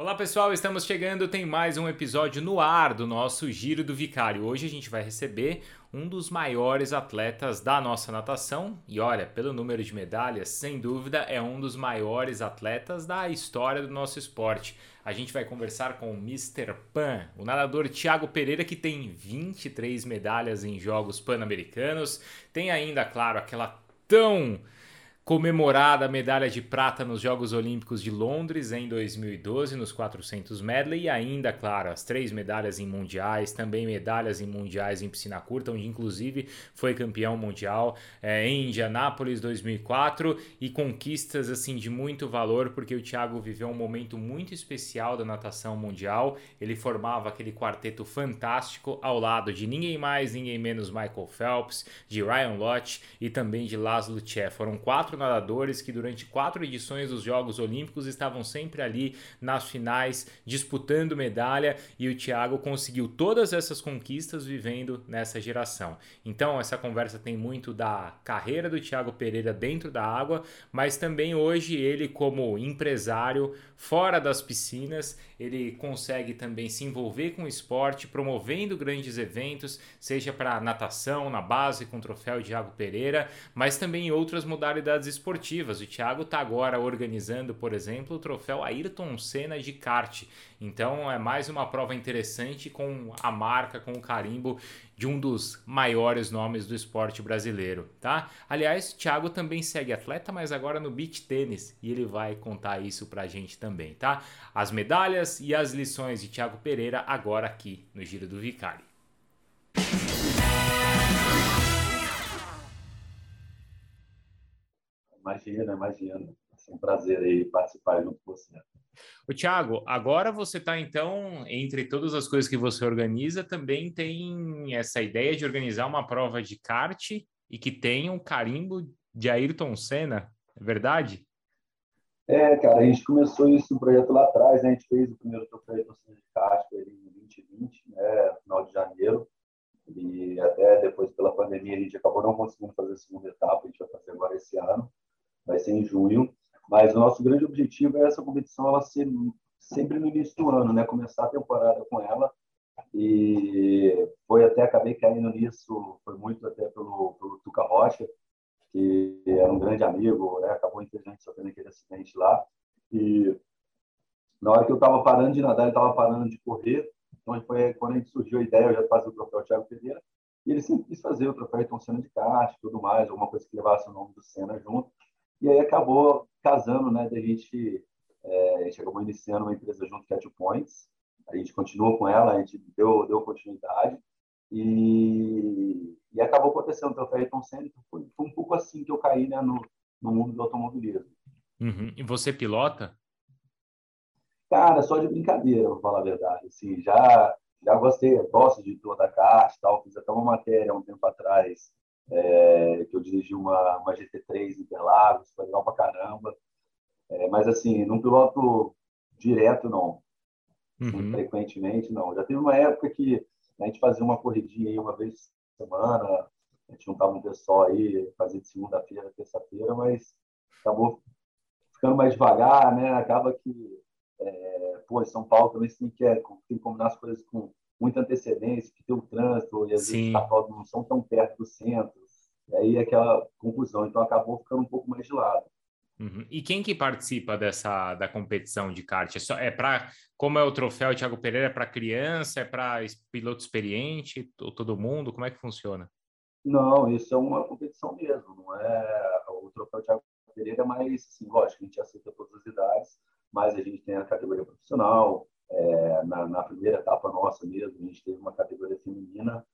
Olá pessoal, estamos chegando, tem mais um episódio no ar do nosso Giro do Vicário. Hoje a gente vai receber um dos maiores atletas da nossa natação e olha, pelo número de medalhas, sem dúvida é um dos maiores atletas da história do nosso esporte. A gente vai conversar com o Mr. Pan, o nadador Thiago Pereira que tem 23 medalhas em Jogos Pan-Americanos, tem ainda, claro, aquela tão comemorada a medalha de prata nos Jogos Olímpicos de Londres em 2012 nos 400 medley e ainda, claro, as três medalhas em mundiais, também medalhas em mundiais em piscina curta, onde inclusive foi campeão mundial é, em Indianápolis 2004 e conquistas assim de muito valor porque o Thiago viveu um momento muito especial da natação mundial. Ele formava aquele quarteto fantástico ao lado de ninguém mais, ninguém menos Michael Phelps, de Ryan Lott e também de Laszlo Tchê. Foram quatro nadadores que durante quatro edições dos Jogos Olímpicos estavam sempre ali nas finais disputando medalha e o Thiago conseguiu todas essas conquistas vivendo nessa geração. Então essa conversa tem muito da carreira do Thiago Pereira dentro da água, mas também hoje ele como empresário fora das piscinas, ele consegue também se envolver com o esporte, promovendo grandes eventos, seja para natação na base com o troféu Thiago Pereira, mas também em outras modalidades esportivas. O Thiago está agora organizando, por exemplo, o troféu Ayrton Senna de kart. Então é mais uma prova interessante com a marca, com o carimbo de um dos maiores nomes do esporte brasileiro, tá? Aliás, Thiago também segue atleta, mas agora no beach tênis e ele vai contar isso pra gente também, tá? As medalhas e as lições de Thiago Pereira agora aqui no Giro do Vicari. Imagina, imagina. É um prazer aí participar junto com você. O Thiago, agora você está então, entre todas as coisas que você organiza, também tem essa ideia de organizar uma prova de kart e que tenha um carimbo de Ayrton Senna, é verdade? É, cara, a gente começou isso um projeto lá atrás, né? a gente fez o primeiro troféu Ayrton Senna de kart em 2020, né? final de janeiro, e até depois pela pandemia a gente acabou não conseguindo fazer a segunda etapa, a gente vai fazer agora esse ano vai ser em junho. Mas o nosso grande objetivo é essa competição ela ser sempre no início do ano, né? Começar a temporada com ela e foi até acabei caindo nisso, foi muito até pelo, pelo Tuca Rocha, que era um grande amigo, né? Acabou infelizmente sofrendo aquele acidente lá e na hora que eu estava parando de nadar, ele estava parando de correr. Então foi quando a gente surgiu a ideia, eu já fazia o troféu Thiago Pereira e ele sempre quis fazer o troféu Ayrton Senna de kart, tudo mais, alguma coisa que levasse o nome do Senna junto. E aí acabou casando, né? Da gente, é, a gente acabou iniciando uma empresa junto, que é a Two Points. A gente continuou com ela, a gente deu, deu continuidade. E, e acabou acontecendo o troféu Ayrton Senna. Foi, foi, um pouco assim que eu caí né, no, no mundo do automobilismo. Uhum. E você pilota? Cara, só de brincadeira, vou falar a verdade. Assim, já, já gostei, gosto de toda a caixa tal. Fiz até uma matéria um tempo atrás é, que eu dirigi uma, uma GT3 Interlagos, foi legal pra caramba. É, mas, assim, não piloto direto, não. Uhum. Frequentemente, não. Já teve uma época que a gente fazia uma corridinha aí uma vez por semana, a gente juntava um pessoal aí, fazia de segunda-feira, terça-feira, mas acabou ficando mais devagar, né? Acaba que, é, pô, em São Paulo também você tem que, tem que combinar as coisas com muita antecedência, que tem o trânsito, e às Sim. vezes os não são tão perto do centro, e aí é aquela confusão. Então acabou ficando um pouco mais de lado. Uhum. E quem que participa dessa da competição de kart? É, só, é para como é o troféu Thiago Pereira? É para criança? É para piloto experiente? Todo mundo? Como é que funciona? Não, isso é uma competição mesmo. Não é o troféu Thiago Pereira, mas assim, lógico, a gente aceita todas as idades, mas a gente tem a categoria profissional, é, na, na, primeira etapa nossa mesmo, a gente teve uma categoria feminina,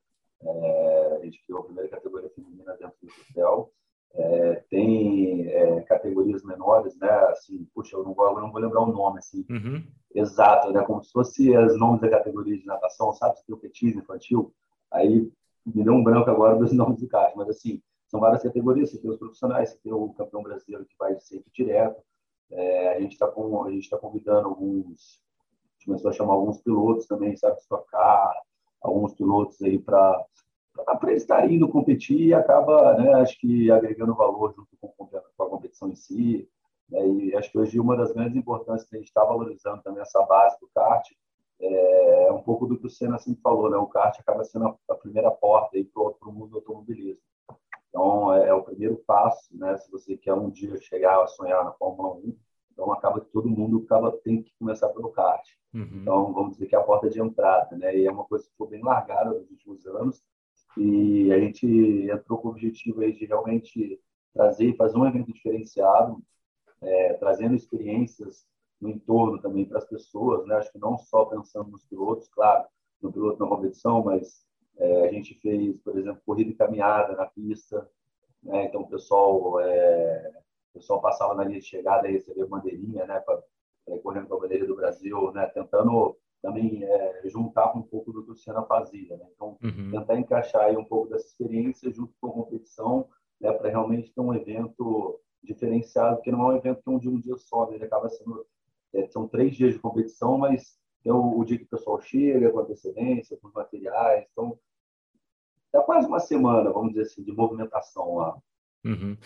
é, a gente criou a primeira categoria feminina dentro do hotel. É, tem é, categorias menores, né? Assim, puxa, eu não vou, eu não vou lembrar o nome assim, uhum. exato, né? Como se fosse os nomes da categoria de natação, sabe? Você tem o petismo infantil, aí me deu um branco agora dos nomes do caso, mas assim, são várias categorias. Você tem os profissionais, você tem o campeão brasileiro que vai sempre direto. É, a gente está com, a gente está convidando alguns começou a chamar alguns pilotos também, sabe, tocar, alguns pilotos aí para para estar indo competir e acaba, né, acho que agregando valor junto com, com a competição em si. Né? E acho que hoje uma das grandes importâncias que a gente está valorizando também essa base do kart é um pouco do que o Senna sempre falou, né? O kart acaba sendo a primeira porta para o mundo do automobilismo. Então, é, é, o primeiro passo, né? Se você quer um dia chegar a sonhar na Fórmula 1, então acaba que todo mundo acaba tem que começar pelo kart. Uhum. Então, vamos dizer que é a porta de entrada, né? E é uma coisa que ficou bem largada nos últimos anos. E a gente entrou com o objetivo aí de realmente trazer e fazer um evento diferenciado, é, trazendo experiências no entorno também para as pessoas, né? Acho que não só pensando nos pilotos, claro, no piloto na competição, mas é, a gente fez, por exemplo, corrida e caminhada na pista, né? Então o pessoal, é, o pessoal passava na linha de chegada e recebia bandeirinha, né? Para correndo com a bandeira do Brasil, né? Tentando também é, juntar com um pouco do que o Senna fazia, né? Então uhum. tentar encaixar aí um pouco dessa experiência junto com a competição, né? Para realmente ter um evento diferenciado, porque não é um evento que é um dia um dia só, né? ele acaba sendo é, são três dias de competição, mas tem o, o, dia que o pessoal chega, com antecedência, com os materiais. Então, dá quase uma semana, vamos dizer assim, de movimentação lá. Uhum.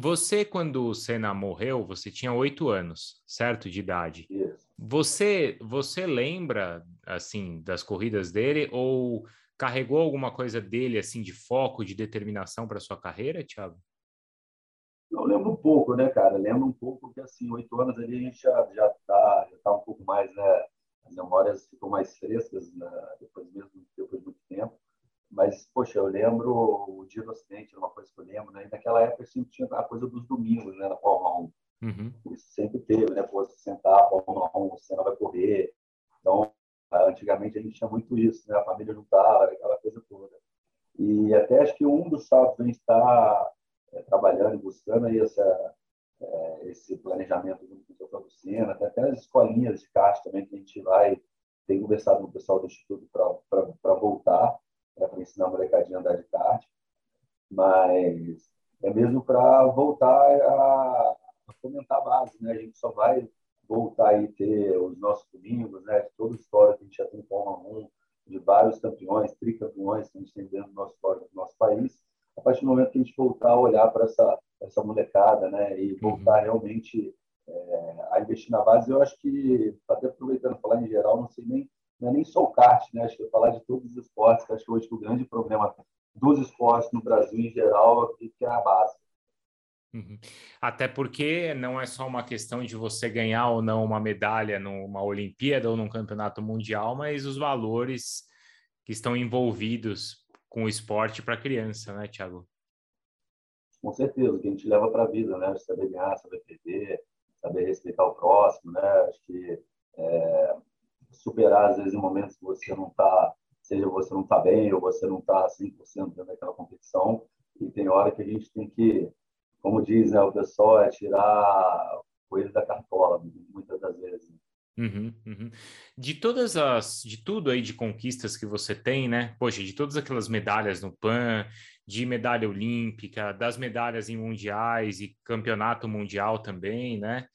Você, quando o Senna morreu, você tinha oito anos, certo, de idade. Isso. Você, você lembra, assim, das corridas dele ou carregou alguma coisa dele, assim, de foco, de determinação para sua carreira, Thiago? Eu lembro um pouco, né, cara? Lembro um pouco que, assim, oito anos ali a gente já, já, tá, já tá um pouco mais, né? As memórias ficam mais frescas, né? depois mesmo, depois de muito tempo. Mas, poxa, eu lembro o dia do acidente, era uma coisa que eu lembro, né? E naquela época sempre tinha a coisa dos domingos, né, na Fórmula 1. Uhum. Isso sempre teve, né? Pô, se sentar, a Fórmula 1, o Senna vai correr. Então, antigamente a gente tinha muito isso, né? A família juntava, aquela coisa toda. E até acho que um dos sábados a gente está é, trabalhando e buscando aí essa, é, esse planejamento do professor do Sena, até, até as escolinhas de caixa também que a gente vai, tem conversado com o pessoal do Instituto para voltar, para ensinar a molecadinha a andar de kart, mas é mesmo para voltar a, a fomentar a base, né? A gente só vai voltar aí ter os nossos domingos, né? Toda a história que a gente já tem em Fórmula 1, de vários campeões, tricampeões que a gente tem dentro do nosso, do nosso país, a partir do momento que a gente voltar a olhar para essa, essa molecada, né, e voltar uhum. realmente é, a investir na base, eu acho que, até aproveitando falar em geral, não sei nem, não é nem só o kart, né, acho que eu falar de todos os esportes, que acho que hoje o grande problema dos esportes no Brasil em geral é que é a base. Uhum. Até porque não é só uma questão de você ganhar ou não uma medalha numa Olimpíada ou num campeonato mundial, mas os valores que estão envolvidos com o esporte para a criança, né, Thiago? Com certeza, que a gente leva para a vida, né? Saber ganhar, saber perder, saber respeitar o próximo, né? Acho que é, superar, às vezes, em momentos que você não está, seja você não está bem ou você não está 100% dentro daquela competição, e tem hora que a gente tem que, como diz né, o pessoal, é tirar coisa da cartola, muitas das vezes. Uhum, uhum. De todas as, de tudo aí de conquistas que você tem, né? Poxa, de todas aquelas medalhas no PAN, de medalha olímpica, das medalhas em mundiais e campeonato mundial também, né?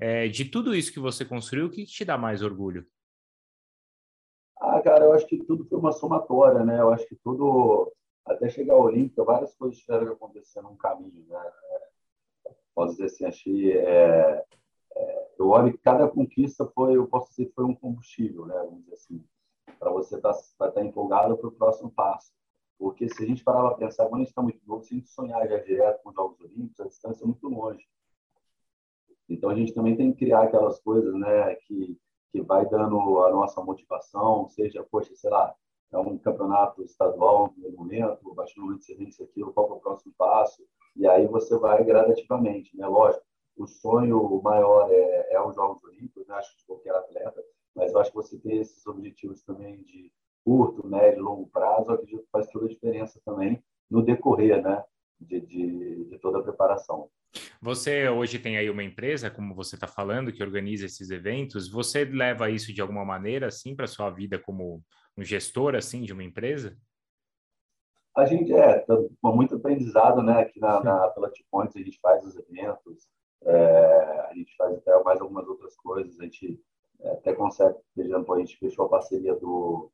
É, de tudo isso que você construiu, o que te dá mais orgulho? Ah, cara, eu acho que tudo foi uma somatória, né? Eu acho que tudo, até chegar ao Olímpica, várias coisas tiveram que acontecer num caminho, né? É, posso dizer assim, achei é, eu olho que cada conquista foi, eu posso dizer foi um combustível, né? Vamos dizer assim, para você estar tá, tá empolgado para o próximo passo. Porque se a gente parar para pensar, quando a gente está muito novo, se a gente sonhar já direto com os Jogos Olímpicos, a distância é muito longe. Então a gente também tem que criar aquelas coisas, né, que que vai dando a nossa motivação, seja, poxa, sei lá, é um campeonato estadual no momento, baixando uma excelência aqui, qual é o próximo passo, e aí você vai gradativamente, né? Lógico, o sonho maior é, é os Jogos Olímpicos, né? acho que de qualquer atleta, mas eu acho que você ter esses objetivos também de curto, médio longo prazo, acredito que faz toda a diferença também no decorrer né? De, de, de toda a preparação. Você hoje tem aí uma empresa, como você está falando, que organiza esses eventos. Você leva isso de alguma maneira, assim, para sua vida como um gestor, assim, de uma empresa? A gente é, tá com muito aprendizado, né? Aqui na, na pela a gente faz os eventos, é, a gente faz até mais algumas outras coisas. A gente é, até consegue, por exemplo, a gente fechou a parceria do,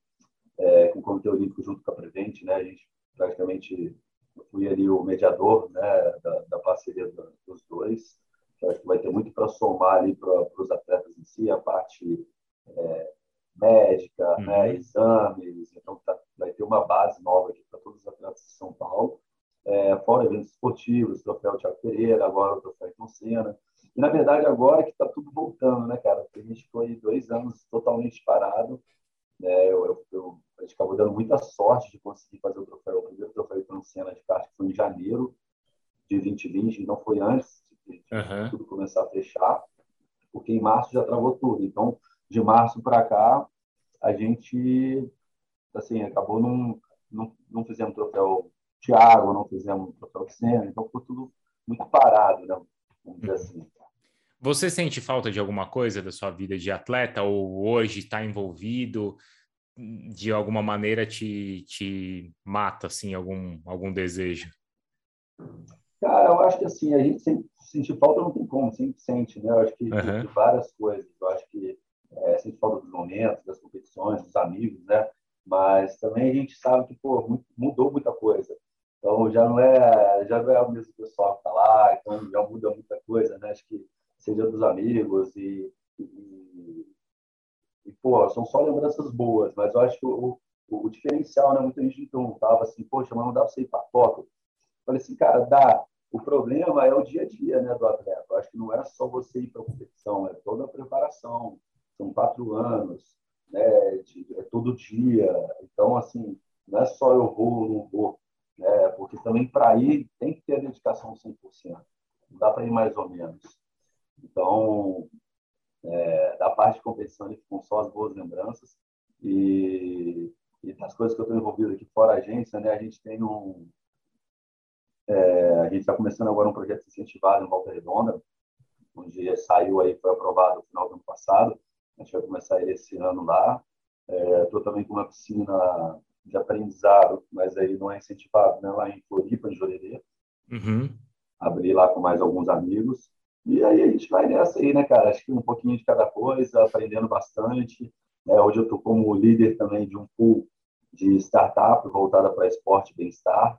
é, com o Comitê Olímpico junto com a Prevent, né? A gente praticamente fui ali o mediador né, da, da parceria dos dois, acho que vai ter muito para somar ali para os atletas em si, a parte é, médica, uhum. né, exames. Então, tá, vai ter uma base nova aqui para todos os atletas de São Paulo. É, fora eventos esportivos, troféu Tiago Pereira, agora o troféu Ayrton Senna. E, na verdade, agora que está tudo voltando, né, cara? Porque a gente foi dois anos totalmente parado. Né? Eu, eu, eu, a gente acabou dando muita sorte de conseguir fazer o troféu, o primeiro troféu Senna de kart foi em janeiro de 2020, então foi antes de, de uhum. tudo começar a fechar, porque em março já travou tudo. Então, de março para cá, a gente assim acabou não, não, não fizemos troféu Thiago, não fizemos troféu Senna, então ficou tudo muito parado, né? Vamos dizer assim. Você sente falta de alguma coisa da sua vida de atleta ou hoje está envolvido de alguma maneira te, te mata assim algum algum desejo? Cara, eu acho que assim a gente sempre sentir falta não tem como, sempre sente, né? Eu acho que uhum. de várias coisas. Eu acho que é, sente falta dos momentos, das competições, dos amigos, né? Mas também a gente sabe que pô, mudou muita coisa. Então já não é já não é o mesmo pessoal que está lá, então já muda muita coisa, né? Acho que seja dos amigos e, e, e pô, são só lembranças boas, mas eu acho que o, o, o diferencial, né? Muita gente me perguntava assim, poxa, mas não dá para você ir para Tóquio? Falei assim, cara, dá. O problema é o dia a dia né, do atleta. Eu acho que não é só você ir para competição, é toda a preparação. São quatro anos, né, de, é todo dia. Então, assim, não é só eu vou ou não vou, né, porque também para ir tem que ter a dedicação 100%. Não dá para ir mais ou menos. Então, é, da parte de competição, ficam só as boas lembranças. E, e das coisas que eu estou envolvido aqui fora a agência, né, a gente tem um. É, a gente está começando agora um projeto incentivado em Volta Redonda, onde saiu aí, foi aprovado no final do ano passado. A gente vai começar esse ano lá. Estou é, também com uma piscina de aprendizado, mas aí não é incentivado, né? lá em Floripa, em Jurerê. Uhum. Abri lá com mais alguns amigos. E aí a gente vai nessa aí, né, cara? Acho que um pouquinho de cada coisa, aprendendo bastante. É, hoje eu estou como líder também de um pool de startup voltada para esporte e bem-estar,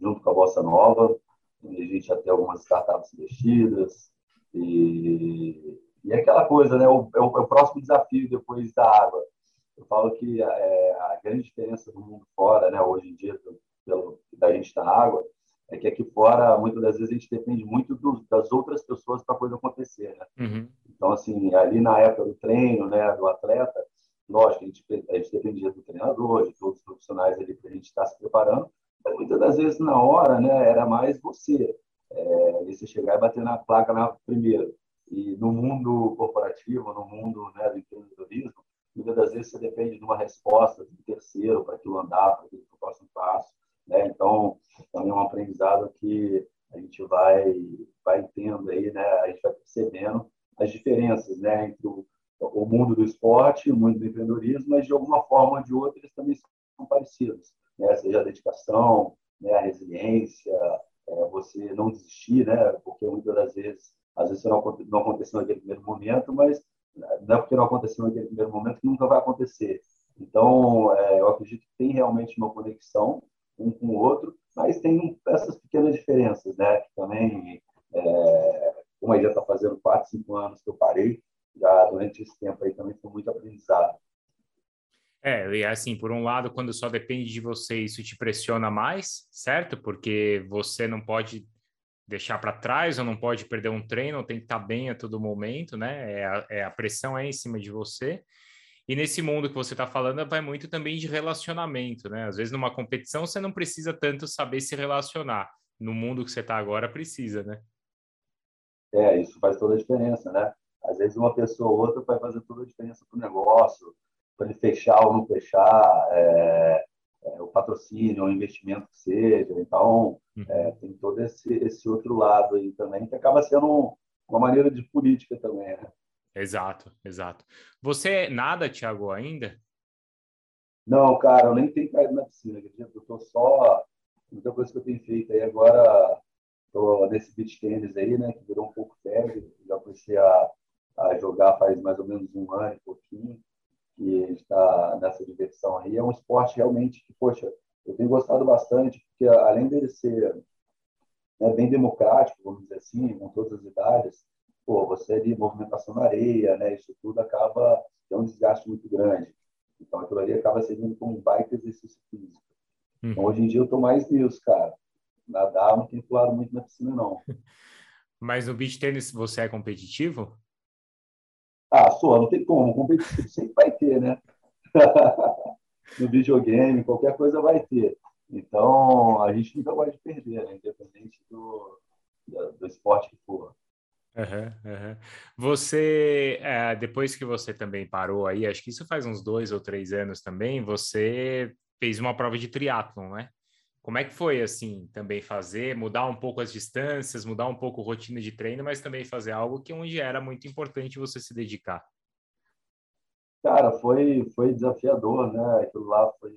junto com a Bossa Nova. a gente já tem algumas startups investidas. E, e é aquela coisa, né? O, é, o, é o próximo desafio depois da água. Eu falo que é, a grande diferença do mundo fora, né, hoje em dia, pelo, da gente na água, é que aqui fora, muitas das vezes, a gente depende muito do, das outras pessoas para a coisa acontecer. Né? Uhum. Então, assim, ali na época do treino, né, do atleta, lógico, a gente, a gente dependia do treinador, de todos os profissionais ali para a gente estar tá se preparando, mas muitas das vezes, na hora, né, era mais você. É, você chegar e bater na placa na primeira. E no mundo corporativo, no mundo né, do empreendedorismo, muitas das vezes você depende de uma resposta de terceiro para aquilo andar, para aquilo o próximo passo. Né? Então, também é um aprendizado que a gente vai, vai tendo aí, né? a gente vai percebendo as diferenças né? entre o, o mundo do esporte o mundo do empreendedorismo, mas de alguma forma ou de outra eles também são parecidos, né? seja a dedicação, né? a resiliência, é, você não desistir, né? porque muitas das vezes, às vezes não, não aconteceu naquele primeiro momento, mas não é porque não aconteceu naquele primeiro momento que nunca vai acontecer. Então, é, eu acredito que tem realmente uma conexão um com o outro, mas tem essas pequenas diferenças, né? Que também, é, como aí já está fazendo quatro, cinco anos que eu parei, já durante esse tempo aí também foi muito aprendizado. É, e assim, por um lado, quando só depende de você, isso te pressiona mais, certo? Porque você não pode deixar para trás ou não pode perder um treino, tem que estar tá bem a todo momento, né? É a, é a pressão é em cima de você. E nesse mundo que você está falando, vai muito também de relacionamento, né? Às vezes numa competição você não precisa tanto saber se relacionar. No mundo que você está agora, precisa, né? É, isso faz toda a diferença, né? Às vezes uma pessoa ou outra vai fazer toda a diferença para o negócio, para ele fechar ou não fechar, é, é, o patrocínio, o investimento que seja. Então, uhum. é, tem todo esse, esse outro lado aí também, que acaba sendo um, uma maneira de política também, né? Exato, exato. Você nada, Thiago, ainda? Não, cara, eu nem tenho caído na piscina. Eu tô só. Muita coisa que eu tenho feito aí agora, tô nesse beach tênis aí, né, que virou um pouco febre. Já comecei a, a jogar faz mais ou menos um ano e pouquinho que está nessa diversão aí. É um esporte realmente que, poxa, eu tenho gostado bastante, porque além dele ser né, bem democrático, vamos dizer assim, com todas as idades, pô, você ali, movimentação na areia, né? Isso tudo acaba, é um desgaste muito grande. Então, aquilo ali acaba servindo como um baita exercício físico. Uhum. Então, hoje em dia, eu estou mais nisso, cara. Nadar não tem pulado muito na piscina, não. Mas no beach tênis você é competitivo? Ah, sou, não tem como. Competitivo sempre vai ter, né? no videogame, qualquer coisa vai ter. Então, a gente nunca pode perder, né? independente do, do, do esporte que for. Uhum, uhum. Você, é, depois que você também parou aí, acho que isso faz uns dois ou três anos também, você fez uma prova de triatlon, né? Como é que foi, assim, também fazer, mudar um pouco as distâncias, mudar um pouco a rotina de treino, mas também fazer algo que onde era muito importante você se dedicar? Cara, foi, foi desafiador, né? Aquilo lá foi...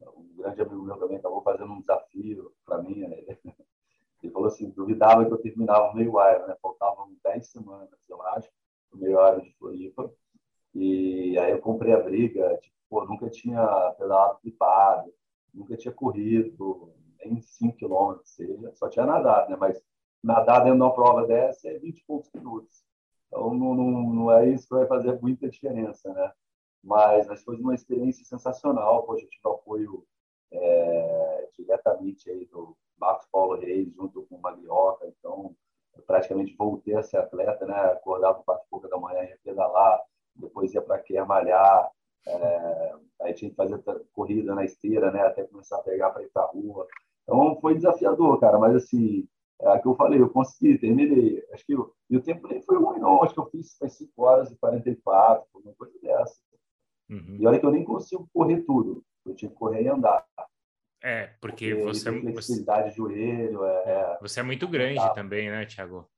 É, um grande amigo meu também acabou fazendo um desafio para mim, né? Ele falou assim, duvidava que eu terminava o meio Iron, né? Faltavam 10 semanas, eu acho, o meio Iron de Floripa. E aí eu comprei a briga, tipo, pô, nunca tinha pedalado flipado, nunca tinha corrido, nem 5 quilômetros, seja, só tinha nadado, né? Mas nadar dentro de uma prova dessa é 20 poucos minutos. Então, não, não, não é isso que vai fazer muita diferença, né? Mas, mas foi uma experiência sensacional. Poxa, eu tive apoio é, diretamente aí do Marcos Paulo Reis, junto com o Maglioca. Então, eu praticamente voltei a ser atleta, né? Acordava quatro e pouca da manhã, ia pedalar, depois ia para quer malhar. É, aí tinha que fazer corrida na esteira, né? Até começar a pegar para ir para a rua. Então, foi desafiador, cara. Mas, assim, é o que eu falei, eu consegui, terminei. Acho que eu, e o tempo nem foi ruim, não. Acho que eu fiz 5 horas e 44, uma coisa dessa. Uhum. E olha que eu nem consigo correr tudo. Eu tinha que correr e andar. É, porque, porque você. É flexibilidade você, de joelho. É, é, você é muito grande também, né, Thiago?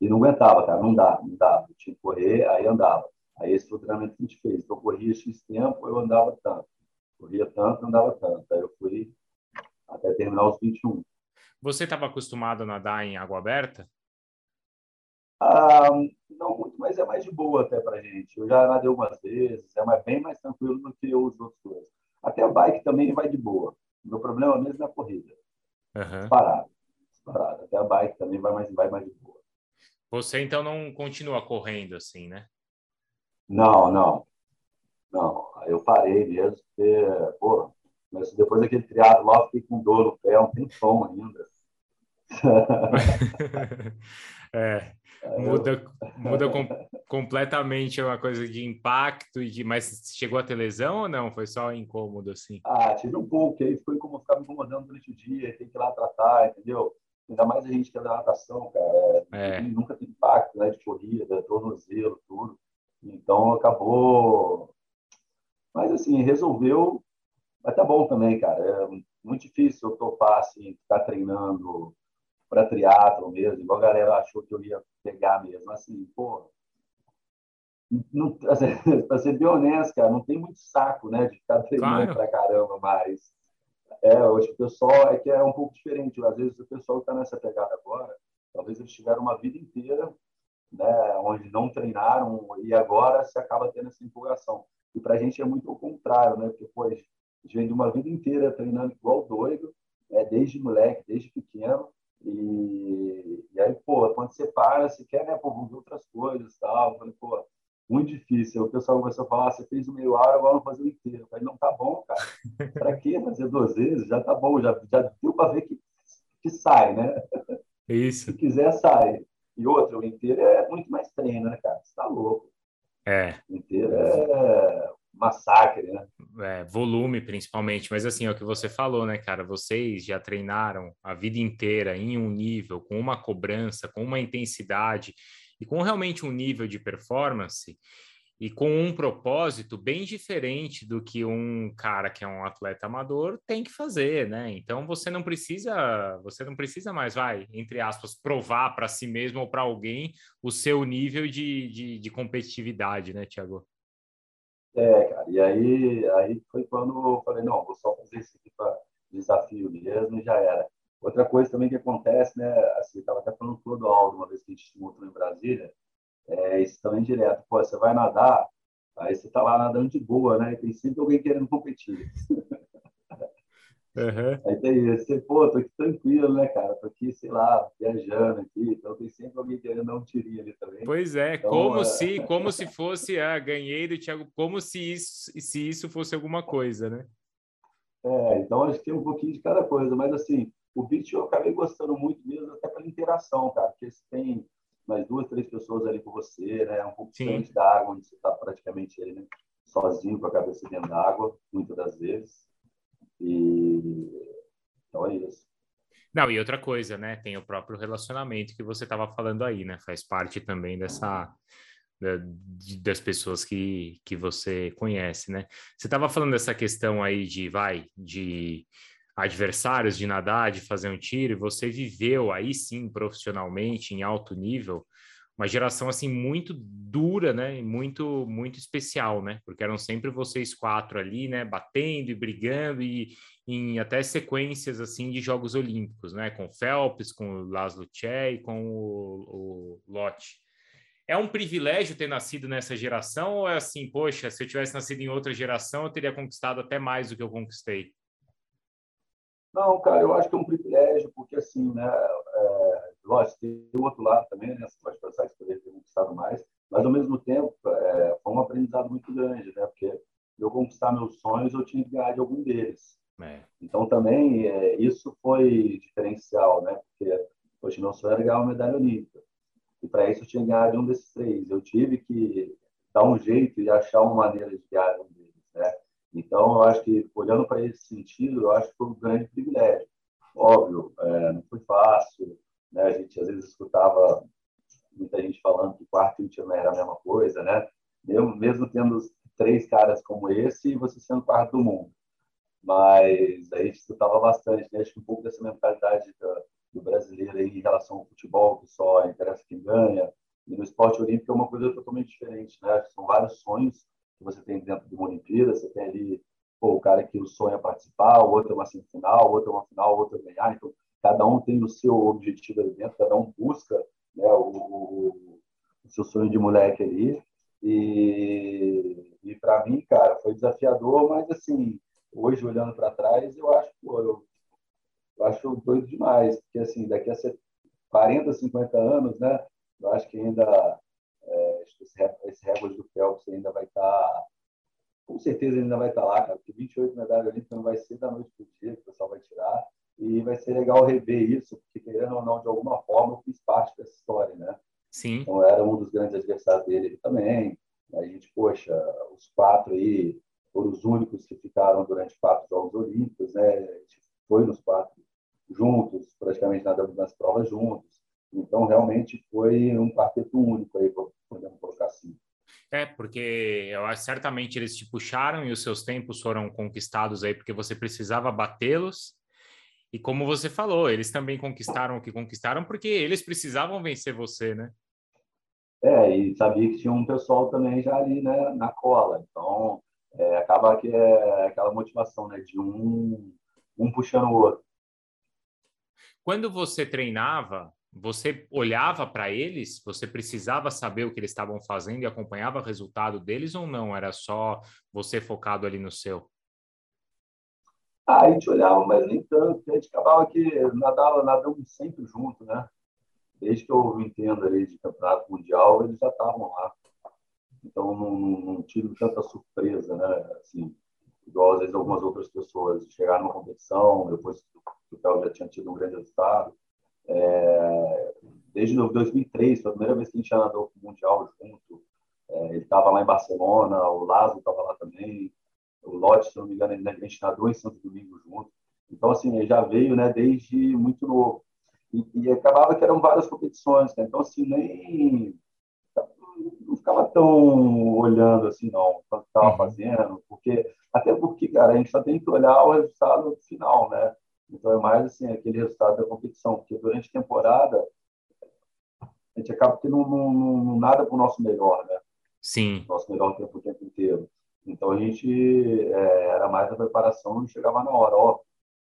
E não aguentava, cara, não dá, não dá. Eu tinha que correr, aí andava. Aí esse foi o treinamento que a gente fez. Então, eu corria X tempo, eu andava tanto. Corria tanto, andava tanto. Aí eu fui até terminar os 21. Você estava acostumado a nadar em água aberta? Ah, não muito, mas é mais de boa até para gente. Eu já nadei algumas vezes, é mais, bem mais tranquilo do que os outros dois. Até a bike também vai de boa. O meu problema mesmo é a corrida. Uhum. Parado. Parado. Até a bike também vai mais, vai mais de boa. Você então não continua correndo assim, né? Não, não. Não. Eu parei mesmo, porque, pô, mas depois daquele triado lá, eu fiquei com dor no pé um tempão ainda. é, muda, muda com, completamente uma coisa de impacto e de, mas chegou a ter lesão ou não? Foi só incômodo assim? Ah, tive um pouco, aí foi como ficar me incomodando durante o dia, tem que ir lá tratar, entendeu? Ainda mais a gente que é da natação, cara, é. nunca tem impacto, né, de corrida, tornozelo, tudo. Então acabou, mas assim resolveu, mas tá bom também, cara. É muito difícil eu topar assim, ficar treinando para triatlo mesmo, igual a galera achou que eu ia pegar mesmo. Assim, pô, assim, para ser bem honesto, cara, não tem muito saco, né, de ficar treinando claro. para caramba, mas é, hoje o pessoal é que é um pouco diferente. Às vezes o pessoal está nessa pegada agora, talvez eles tiveram uma vida inteira, né, onde não treinaram e agora se acaba tendo essa empolgação. E para a gente é muito o contrário, né, porque pô, a gente vem de uma vida inteira treinando igual doido, né, desde moleque, desde pequeno, e, e aí, pô, quando você para, você quer, né, pô, vamos ver outras coisas e tal. Eu falei, pô, muito difícil. O pessoal começou a falar, você fez o meio hora, agora vamos fazer o inteiro. Eu falei, não, tá bom, cara. Para que fazer duas vezes? Já tá bom, já, já deu para ver que, que sai, né? Isso. Se quiser, sai. E outra, o inteiro é muito mais treino, né, cara? Você tá louco. É. O inteiro é massacre, né? É, volume principalmente, mas assim, é o que você falou, né, cara? Vocês já treinaram a vida inteira em um nível, com uma cobrança, com uma intensidade e com realmente um nível de performance e com um propósito bem diferente do que um cara que é um atleta amador tem que fazer, né? Então você não precisa, você não precisa mais, vai, entre aspas, provar para si mesmo ou para alguém o seu nível de, de, de competitividade, né, Tiago? É, cara, e aí, aí foi quando eu falei, não, vou só fazer isso aqui para desafio mesmo e já era. Outra coisa também que acontece, né, assim, estava até falando com o Aldo uma vez que a gente se encontrou em Brasília, é isso também direto. Pô, você vai nadar, aí você tá lá nadando de boa, né, e tem sempre alguém querendo competir. Uhum. Aí tem isso, você, pô, tô aqui tranquilo, né, cara? Tô aqui, sei lá, viajando aqui, então tem sempre alguém querendo dar um tirinho ali também. Pois é, então, como, é... Se, como se fosse, ah, ganhei do Thiago, como se isso, se isso fosse alguma coisa, né? É, então acho que tem um pouquinho de cada coisa, mas assim, o beat eu acabei gostando muito mesmo, até pela interação, cara, porque você tem mais duas, três pessoas ali com você, né? Um pouco diferente da água, onde você está praticamente né? sozinho com a cabeça dentro d'água, muitas das vezes. E então é isso. Não, e outra coisa, né? Tem o próprio relacionamento que você estava falando aí, né? Faz parte também dessa das pessoas que, que você conhece, né? Você estava falando dessa questão aí de vai de adversários de nadar, de fazer um tiro, e você viveu aí sim profissionalmente em alto nível uma geração assim muito dura, né? Muito muito especial, né? Porque eram sempre vocês quatro ali, né? Batendo e brigando e em até sequências assim de Jogos Olímpicos, né? Com Phelps, com o Laszlo Tché e com o, o. É um privilégio ter nascido nessa geração ou é assim, poxa, se eu tivesse nascido em outra geração, eu teria conquistado até mais do que eu conquistei? Não, cara, eu acho que é um privilégio, porque assim, né? Lógico, tem o outro lado também, né? Você pode pensar que poderia ter conquistado mais, mas ao mesmo tempo é, foi um aprendizado muito grande, né? Porque eu conquistar meus sonhos, eu tinha que ganhar de algum deles. É. Então também é, isso foi diferencial, né? Porque hoje meu sonho era ganhar uma medalha olímpica. E para isso eu tinha que ganhar de um desses três. Eu tive que dar um jeito e achar uma maneira de ganhar um deles, né? Então eu acho que olhando para esse sentido, eu acho que foi um grande privilégio. Óbvio, é, não foi fácil, né? A gente às vezes escutava muita gente falando que quarto e último era a mesma coisa, né? Mesmo, mesmo tendo três caras como esse, você sendo quarto do mundo. Mas a gente escutava bastante, né? Acho que um pouco dessa mentalidade do, brasileiro em relação ao futebol, que só interessa quem ganha. E no esporte olímpico é uma coisa totalmente diferente, né? São vários sonhos que você tem dentro de uma Olimpíada. Você tem ali pô, o cara que o sonha participar, o outro é uma semifinal, o outro é uma final, o outro é ganhar. Então, cada um tem o seu objetivo ali dentro, cada um busca né, o, o, o seu sonho de moleque ali. E, e para mim, cara, foi desafiador, mas assim, hoje olhando para trás, eu acho, pô, eu, eu, acho doido demais, porque assim, daqui a 40, 50 anos, né, eu acho que ainda é, esse, recorde do Phelps ainda vai estar, tá, com certeza ainda vai estar tá lá, cara, porque 28 medalhas olímpicas não vai ser da noite para o dia, que o pessoal vai tirar e vai ser legal rever isso, porque querendo ou não, de alguma forma, eu fiz parte dessa história, né? Sim. Então, era um dos grandes adversários dele também. A gente, poxa, os quatro aí foram os únicos que ficaram durante quatro Jogos Olímpicos, né? A gente foi nos quatro juntos, praticamente nadando nas provas juntos. Então, realmente foi um quarteto único aí, podemos colocar assim. É, porque eu acho certamente eles te puxaram e os seus tempos foram conquistados aí porque você precisava batê-los e como você falou, eles também conquistaram o que conquistaram porque eles precisavam vencer você, né? É, e sabia que tinha um pessoal também já ali né, na cola. Então, é, acaba que é aquela motivação né, de um, um puxando o outro. Quando você treinava, você olhava para eles? Você precisava saber o que eles estavam fazendo e acompanhava o resultado deles ou não? Era só você focado ali no seu? Ah, a gente olhava, mas nem tanto. A gente acabava que nadava, sempre junto, né? Desde que eu entendo ali de campeonato mundial, eles já estavam lá. Então, não, não, tive tanta surpresa, né? Assim, igual às vezes algumas outras pessoas chegaram numa competição, depois o Theo já tinha tido um grande resultado. É, desde 2003, foi a primeira vez que a gente já nadou o Mundial junto. É, ele estava lá em Barcelona, o Lázaro estava lá também o Lote, se não me engano, a gente nadou em Santo Domingo junto. Então, assim, ele já veio né, desde muito novo. E, e acabava que eram várias competições, né? Então, assim, nem não ficava tão olhando assim, não, o que estava uhum. fazendo, porque, até porque, cara, a gente só tem que olhar o resultado final, né? Então, é mais, assim, aquele resultado da competição, porque durante a temporada, a gente acaba que não, não, não nada para o nosso melhor, né? Sim. Nosso melhor tempo o tempo inteiro. Então a gente é, era mais a preparação e chegava na hora. Ó,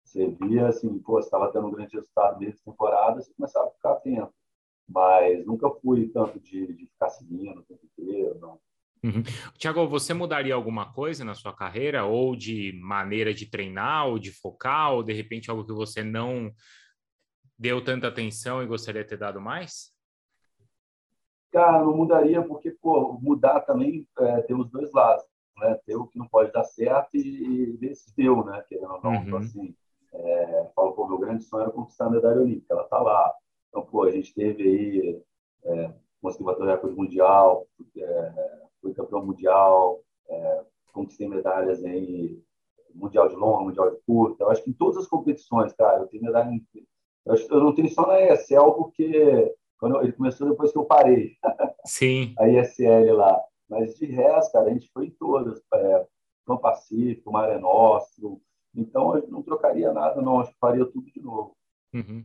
você via assim, pô, você estava tendo um grande resultado nessa temporada, você começava a ficar atento. Mas nunca fui tanto de, de ficar seguindo o tempo inteiro, não. Uhum. Tiago, você mudaria alguma coisa na sua carreira, ou de maneira de treinar, ou de focar, ou de repente algo que você não deu tanta atenção e gostaria de ter dado mais? Cara, não mudaria, porque, pô, mudar também é, tem os dois lados, né? Ter o que não pode dar certo e, deu, né? Que não, não uhum. assim, é, falo, pô, meu grande sonho era conquistar a medalha olímpica, ela tá lá. Então, pô, a gente teve aí, é, consegui bater o recorde mundial, é, fui campeão mundial, é, conquistei medalhas em mundial de longa, mundial de curta. Eu acho que em todas as competições, cara, eu tenho medalha em... Eu, acho, eu não tenho só na ESL, porque quando ele começou depois que eu parei. Sim. a ISL lá. Mas de resto, cara, a gente foi em todas. É, Pão Pacífico, Mare Nostro. Então, eu não trocaria nada, não. Acho que faria tudo de novo. Uhum.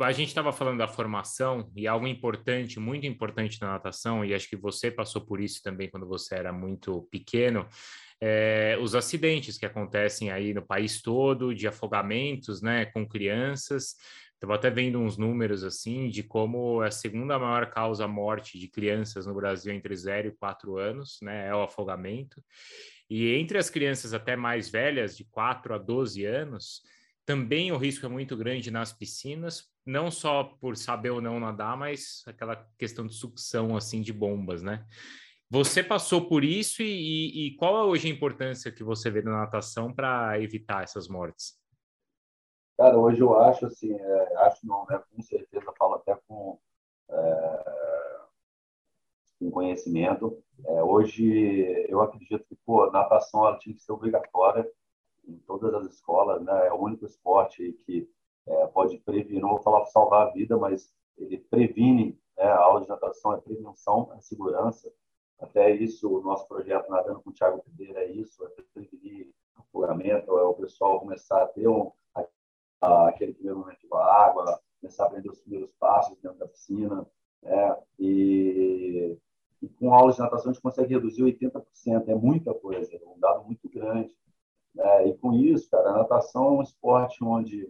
A gente estava falando da formação e algo importante, muito importante na natação, e acho que você passou por isso também quando você era muito pequeno, é, os acidentes que acontecem aí no país todo, de afogamentos, né, com crianças. Estava até vendo uns números assim de como a segunda maior causa morte de crianças no Brasil entre 0 e 4 anos, né, é o afogamento. E entre as crianças até mais velhas, de 4 a 12 anos, também o risco é muito grande nas piscinas, não só por saber ou não nadar, mas aquela questão de sucção assim de bombas, né? Você passou por isso e, e qual é hoje a importância que você vê na natação para evitar essas mortes? Cara, hoje eu acho assim, é, acho não, né? Com certeza falo até com, é, com conhecimento. É, hoje eu acredito que pô, natação ela tinha que ser obrigatória em todas as escolas, né? É o único esporte que é, pode prevenir, não vou falar salvar a vida, mas ele previne, né? A aula de natação é prevenção, é segurança. Até isso, o nosso projeto Nadando com o Thiago Pereira é isso, é prevenir afogamento, é o pessoal começar a ter um, aquele primeiro momento com a água, começar a aprender os primeiros passos dentro da piscina, né? E, e com aulas de natação a gente consegue reduzir 80%, é muita coisa, é um dado muito grande. É, e com isso, cara, a natação é um esporte onde,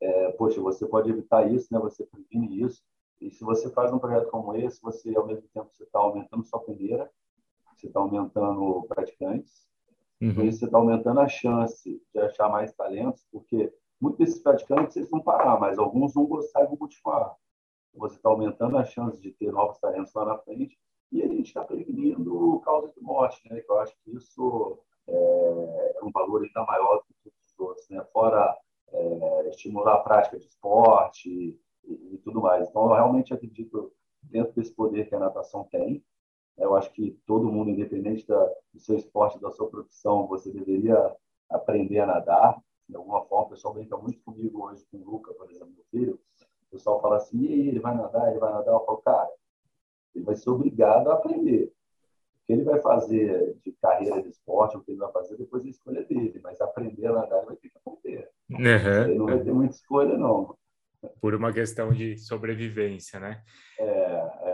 é, poxa, você pode evitar isso, né? Você previne isso. E se você faz um projeto como esse, você ao mesmo tempo você está aumentando sua peneira, você está aumentando praticantes, uhum. com isso você está aumentando a chance de achar mais talentos, porque muitos desses praticantes eles vão parar, mas alguns vão gostar e vão continuar. Você está aumentando a chance de ter novos talentos lá na frente e a gente está prevenindo causa de morte, né? Eu acho que isso é, é um valor ainda maior do que todos os outros, né? Fora é, estimular a prática de esporte e, e, tudo mais. Então, eu realmente acredito dentro desse poder que a natação tem. Eu acho que todo mundo, independente da, do seu esporte, da sua profissão, você deveria aprender a nadar. De alguma forma, o pessoal brinca muito comigo hoje com o Luca, por exemplo, meu filho. O pessoal fala assim, e aí, ele vai nadar, ele vai nadar? Eu falo, cara, ele vai ser obrigado a aprender que ele vai fazer de carreira de esporte, o que ele vai fazer, depois a escolha dele. Mas aprender a nadar, ele vai ter que aprender. Uhum. Ele não vai ter muita escolha, não. Por uma questão de sobrevivência, né? É, é.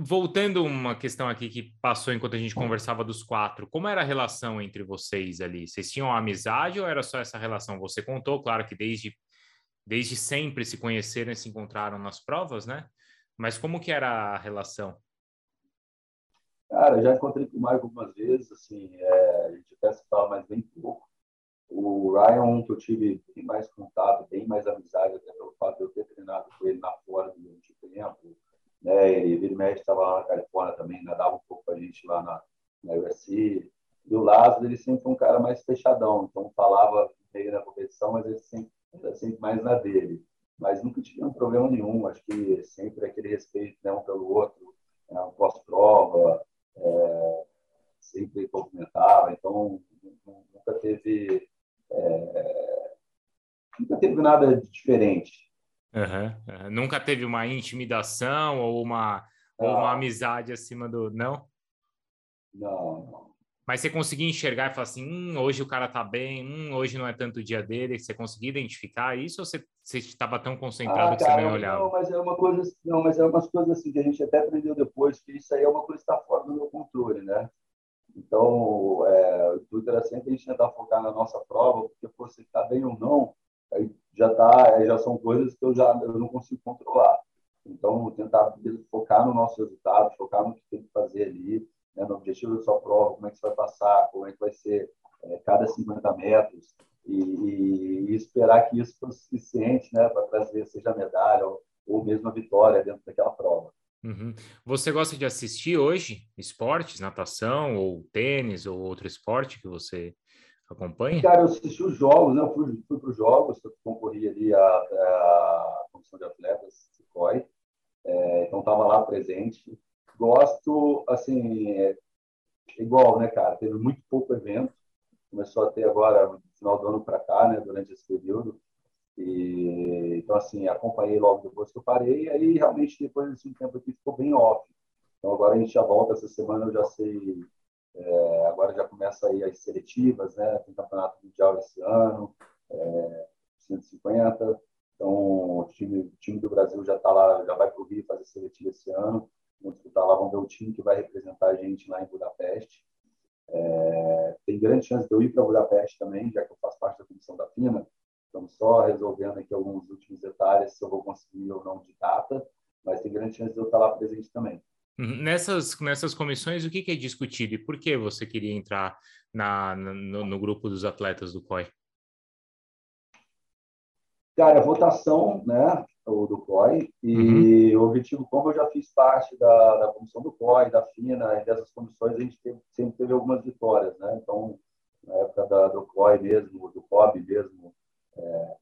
Voltando uma questão aqui que passou enquanto a gente conversava dos quatro, como era a relação entre vocês ali? Vocês tinham amizade ou era só essa relação? Você contou, claro, que desde, desde sempre se conheceram e se encontraram nas provas, né? Mas como que era a relação? Cara, já encontrei com o Michael algumas vezes, assim, é, a gente até se fala mais bem pouco. O Ryan, que eu tive bem mais contato, bem mais amizade, até pelo fato de eu ter treinado com ele na fora durante o tempo. Né? Ele, ele médico estava lá na Califórnia também, nadava um pouco com a gente lá na, na USC. E o Lázaro, ele sempre foi um cara mais fechadão, então falava meio na competição, mas ele sempre, era sempre mais na dele. Mas nunca tive um problema nenhum, acho que sempre aquele respeito né, um pelo outro, né, um pós-prova, é, sempre cumprimentava, então nunca teve é, nunca teve nada diferente. Uhum, uhum. Nunca teve uma intimidação ou uma, ou uma amizade acima do. Não? Não, não. Mas você conseguia enxergar e falar assim: hum, hoje o cara tá bem, hum, hoje não é tanto o dia dele. Você conseguia identificar isso ou você estava tão concentrado ah, que cara, você não olhava? Não, mas é uma coisa, não, mas é umas coisas assim que a gente até aprendeu depois, que isso aí é uma coisa que está fora do meu controle, né? Então, é, o intuito era sempre a gente tentar focar na nossa prova, porque pô, se está bem ou não, aí já tá, já são coisas que eu já eu não consigo controlar. Então, tentar focar no nosso resultado, focar no que tem que fazer ali, né, no objetivo da sua prova, como é que você vai passar, como é que vai ser é, cada 50 metros, e, e, esperar que isso fosse suficiente né, para trazer, seja medalha ou, ou mesmo a vitória dentro daquela prova. Uhum. Você gosta de assistir hoje esportes, natação ou tênis ou outro esporte que você acompanha? Cara, eu assisti os jogos, né? Eu fui, fui para os jogos, eu concorri ali à, à comissão de atletas, CICOI, é, então estava lá presente. Gosto, assim, é, igual, né, cara? Teve muito pouco evento, começou a ter agora no final do ano para cá, né? Durante esse período. E, então, assim, acompanhei logo depois que eu parei, e aí realmente depois desse tempo aqui ficou bem off. Então, agora a gente já volta essa semana, eu já sei, é, agora já começa aí as seletivas, né? Tem campeonato mundial esse ano, é, 150. Então, o time, o time do Brasil já está lá, já vai para o Rio fazer seletiva esse ano. Vamos disputar lá, vamos ver o time que vai representar a gente lá em Budapeste. É, tem grande chance de eu ir para Budapeste também, já que eu faço parte da comissão da FINA. Estamos só resolvendo aqui alguns últimos detalhes, se eu vou conseguir ou não de data, mas tem grande chance de eu estar lá presente também. Uhum. Nessas, nessas comissões, o que, que é discutido e por que você queria entrar na, no, no grupo dos atletas do COI? Cara, a votação, né, do COI, e uhum. o objetivo, como eu já fiz parte da, da comissão do COI, da FINA, e dessas comissões, a gente teve, sempre teve algumas vitórias, né? Então, na época da, do COI mesmo, do COB mesmo, é,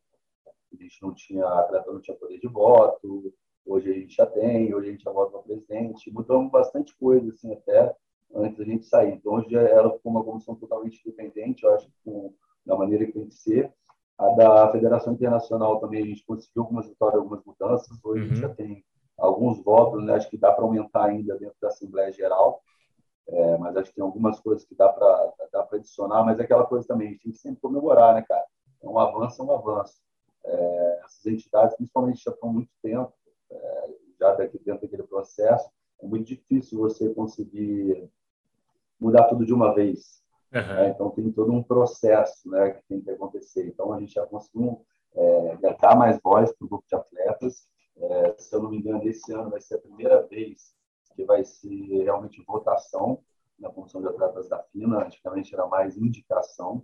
a gente não tinha, atleta não tinha poder de voto, hoje a gente já tem, hoje a gente já vota para presidente, mudamos bastante coisa, assim, até antes da gente sair. Então, hoje ela ficou uma comissão totalmente independente, eu acho que com, da maneira que tem que ser. A da Federação Internacional também a gente conseguiu algumas vitórias, algumas mudanças. Hoje uhum. a gente uhum. já tem alguns votos, né? acho que dá para aumentar ainda dentro da Assembleia Geral, é, mas acho que tem algumas coisas que dá para dá adicionar, mas é aquela coisa também, a gente tem que sempre comemorar, né, cara? É um avanço, é um avanço. É, essas entidades, principalmente, já estão há muito tempo, já daqui dentro daquele processo, é muito difícil você conseguir mudar tudo de uma vez. Uhum. Né? Então, tem todo um processo né, que tem que acontecer. Então, a gente já conseguiu é, dar mais voz para o grupo de atletas. É, se eu não me engano, esse ano vai ser a primeira vez que vai ser realmente votação na comissão de atletas da FINA. Antigamente era mais indicação.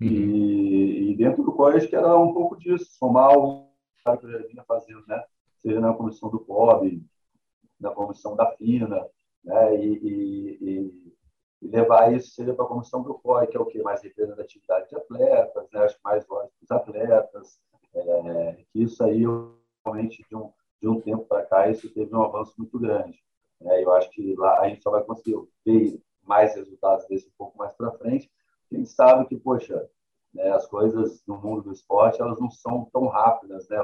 Uhum. E, e, dentro do acho que era um pouco disso, somar o que eu já vinha fazendo, né? seja na comissão do COB, na comissão da FINA, né? e, e, e levar isso seja para a comissão do COI, que é o que mais representatividade de atletas, né? que mais voz dos atletas, é, que isso aí realmente de um, de um tempo para cá isso teve um avanço muito grande. Né? Eu acho que lá a gente só vai conseguir ver mais resultados desse um pouco mais para frente. Gente sabe que, poxa, né, as coisas no mundo do esporte elas não são tão rápidas, né?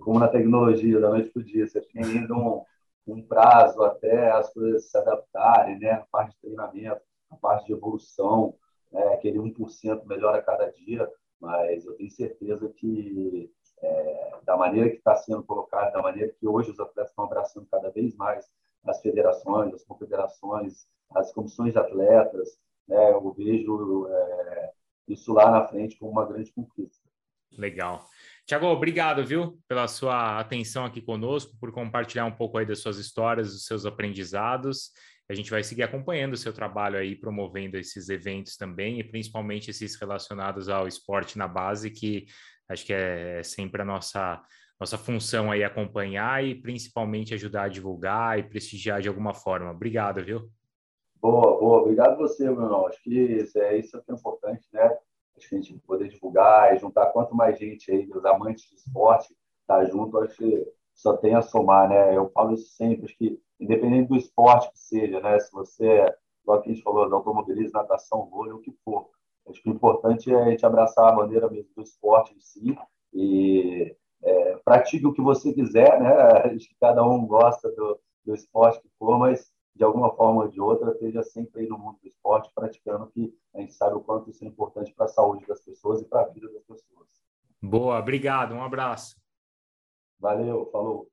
Como na tecnologia da noite para o dia, você tem ainda um, um prazo até as coisas se adaptarem, né? A parte de treinamento a parte de evolução, né, aquele 1% melhora a cada dia, mas eu tenho certeza que, é, da maneira que está sendo colocado, da maneira que hoje os atletas estão abraçando cada vez mais as federações, as confederações, as comissões de atletas, né, eu vejo é, isso lá na frente como uma grande conquista. Legal. Tiago, obrigado, viu, pela sua atenção aqui conosco, por compartilhar um pouco aí das suas histórias, dos seus aprendizados. A gente vai seguir acompanhando o seu trabalho aí, promovendo esses eventos também, e principalmente esses relacionados ao esporte na base, que acho que é sempre a nossa, nossa função aí acompanhar e principalmente ajudar a divulgar e prestigiar de alguma forma. Obrigado, viu? Boa, boa. Obrigado você, Bruno. Acho que isso é, isso é importante, né? Acho que a gente poder divulgar e juntar quanto mais gente aí, os amantes de esporte, tá junto, acho que só tem a somar, né? Eu falo isso sempre, acho que independente do esporte que seja, né? Se você, igual que a gente falou, automobilismo, natação, vôlei, o que for. Acho que o importante é a gente abraçar a bandeira mesmo do esporte em si e é, pratique o que você quiser, né? Acho que cada um gosta do, do esporte que for, mas de alguma forma ou de outra, esteja sempre aí no mundo do esporte praticando, que a gente sabe o quanto isso é importante para a saúde das pessoas e para a vida das pessoas. Boa, obrigado, um abraço. Valeu, falou.